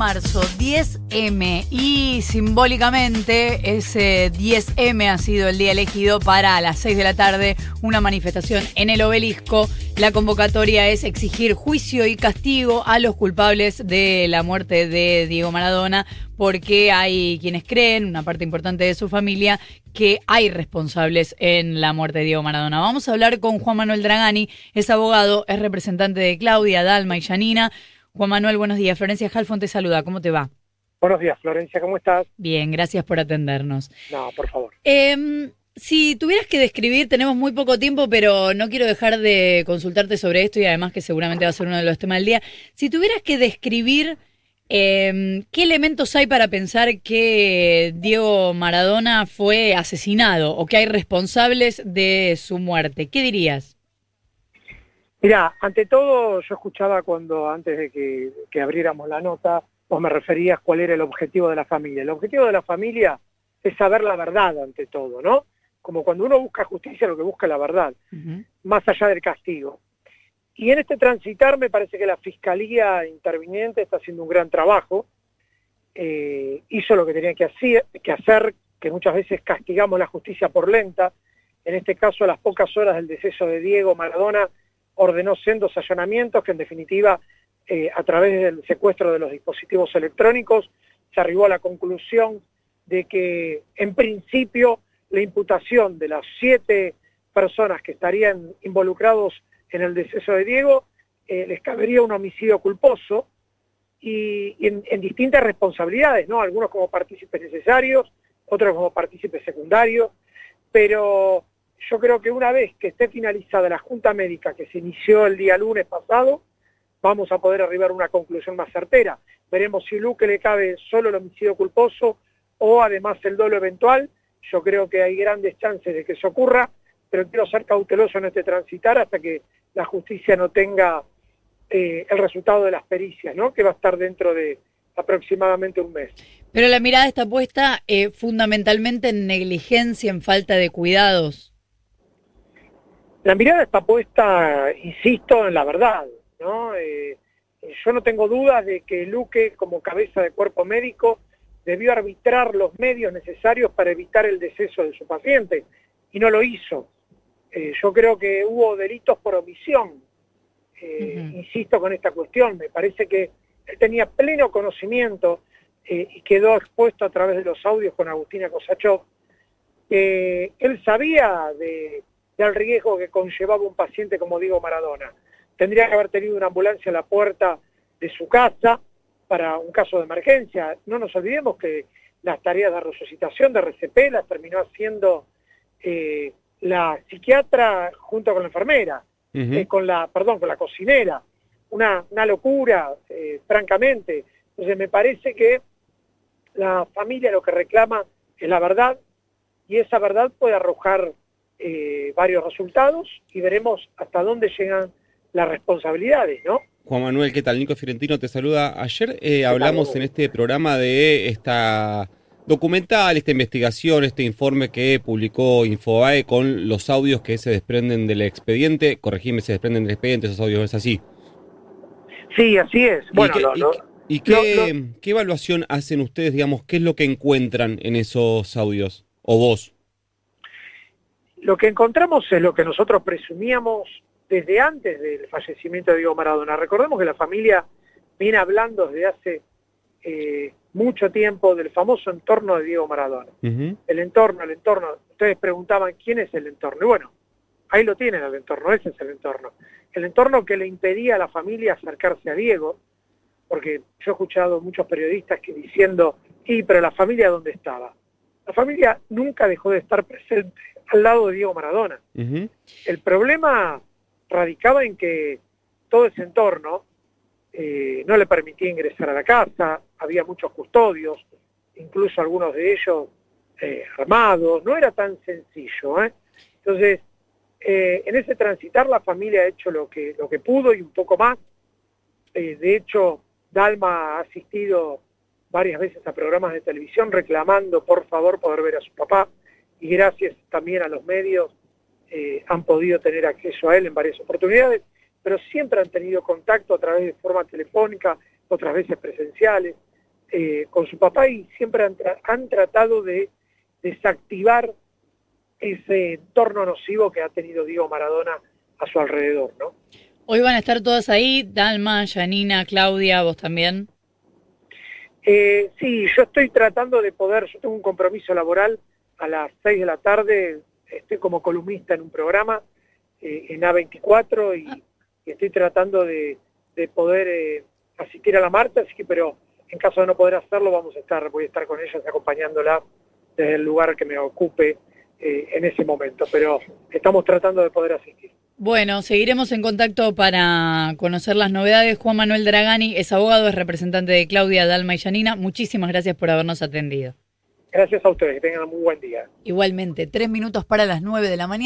marzo, 10M, y simbólicamente ese 10M ha sido el día elegido para las 6 de la tarde, una manifestación en el obelisco. La convocatoria es exigir juicio y castigo a los culpables de la muerte de Diego Maradona, porque hay quienes creen, una parte importante de su familia, que hay responsables en la muerte de Diego Maradona. Vamos a hablar con Juan Manuel Dragani, es abogado, es representante de Claudia, Dalma y Janina. Juan Manuel, buenos días. Florencia Halfon te saluda. ¿Cómo te va? Buenos días, Florencia. ¿Cómo estás? Bien, gracias por atendernos. No, por favor. Em, si tuvieras que describir, tenemos muy poco tiempo, pero no quiero dejar de consultarte sobre esto y además que seguramente va a ser uno de los temas del día. Si tuvieras que describir em, qué elementos hay para pensar que Diego Maradona fue asesinado o que hay responsables de su muerte, ¿qué dirías? Mira, ante todo, yo escuchaba cuando antes de que, abriéramos la nota, vos me referías cuál era el objetivo de la familia. El objetivo de la familia es saber la verdad ante todo, ¿no? Como cuando uno busca justicia, lo que busca es la verdad, más allá del castigo. Y en este transitar me parece que la fiscalía interviniente está haciendo un gran trabajo, eh, hizo lo que tenía que hacer, que hacer, que muchas veces castigamos la justicia por lenta, en este caso a las pocas horas del deceso de Diego Maradona, ordenó sendos allanamientos que en definitiva eh, a través del secuestro de los dispositivos electrónicos se arribó a la conclusión de que en principio la imputación de las siete personas que estarían involucrados en el deceso de Diego eh, les cabería un homicidio culposo y, en, en, distintas responsabilidades, ¿no? Algunos como partícipes necesarios, otros como partícipes secundarios, pero yo creo que una vez que esté finalizada la Junta Médica que se inició el día lunes pasado, vamos a poder arribar a una conclusión más certera. Veremos si Luque le cabe solo el homicidio culposo o además el dolo eventual. Yo creo que hay grandes chances de que eso ocurra, pero quiero ser cauteloso en este transitar hasta que la justicia no tenga eh, el resultado de las pericias, ¿no? que va a estar dentro de aproximadamente un mes. Pero la mirada está puesta eh, fundamentalmente en negligencia, en falta de cuidados. La mirada está puesta, insisto, en la verdad. ¿no? Eh, yo no tengo dudas de que Luque, como cabeza de cuerpo médico, debió arbitrar los medios necesarios para evitar el deceso de su paciente, y no lo hizo. Eh, yo creo que hubo delitos por omisión. Eh, insisto con esta cuestión, me parece que él tenía pleno conocimiento y quedó expuesto a través de los audios con Agustina Cosachov. él sabía de del riesgo que conllevaba un paciente como Diego Maradona. Tendría que haber tenido una ambulancia en la puerta de su casa para un caso de emergencia. No nos olvidemos que las tareas de resucitación de RCP las terminó haciendo eh, la psiquiatra junto con la enfermera, eh, con la, perdón, con la cocinera. Una, una locura, eh, francamente. Entonces me parece que la familia lo que reclama es la verdad y esa verdad puede arrojar eh, varios resultados y veremos hasta dónde llegan las responsabilidades, ¿no? Juan Manuel, ¿qué tal? Nico Fiorentino te saluda. Ayer eh, hablamos en este programa de esta documental, esta investigación, este informe que publicó Infobae con los audios que se desprenden del expediente. Corregime, se desprenden del expediente, esos audios, ¿es así? Sí, así es. Bueno, ¿Y, qué, qué evaluación hacen ustedes, digamos, qué es lo que encuentran en esos audios? ¿O vos? Lo que encontramos es lo que nosotros presumíamos desde antes del fallecimiento de Diego Maradona. Recordemos que la familia viene hablando desde hace eh, mucho tiempo del famoso entorno de Diego Maradona. El entorno, el entorno. Ustedes preguntaban quién es el entorno. Y bueno, ahí lo tienen el entorno, ese es el entorno. El entorno que le impedía a la familia acercarse a Diego, porque yo he escuchado muchos periodistas que diciendo, sí, pero la familia dónde estaba. La familia nunca dejó de estar presente al lado de Diego Maradona. El problema radicaba en que todo ese entorno eh, no le permitía ingresar a la casa, había muchos custodios, incluso algunos de ellos eh, armados, no era tan sencillo. ¿eh? Entonces, en ese transitar la familia ha hecho lo que, lo que pudo y un poco más. de hecho, Dalma ha asistido varias veces a programas de televisión reclamando por favor poder ver a su papá y gracias también a los medios eh, han podido tener acceso a él en varias oportunidades, pero siempre han tenido contacto a través de forma telefónica, otras veces presenciales. eh, con su papá y siempre han, han, tratado de desactivar ese entorno nocivo que ha tenido Diego Maradona a su alrededor, ¿no? Hoy van a estar todas ahí, Dalma, Janina, Claudia, vos también. Eh, sí, yo estoy tratando de poder, yo tengo un compromiso laboral a las 6 de la tarde, estoy como columnista en un programa eh, en A24 y, estoy tratando de, poder eh, asistir a la marcha, así que, pero en caso de no poder hacerlo, vamos a estar, voy a estar con ellas acompañándola desde el lugar que me ocupe eh, en ese momento, pero estamos tratando de poder asistir. Bueno, seguiremos en contacto para conocer las novedades. Juan Manuel Dragani es abogado, es representante de Claudia, Dalma y Janina. Muchísimas gracias por habernos atendido. Gracias a ustedes, que tengan un muy buen día. Igualmente, tres minutos para las nueve de la mañana.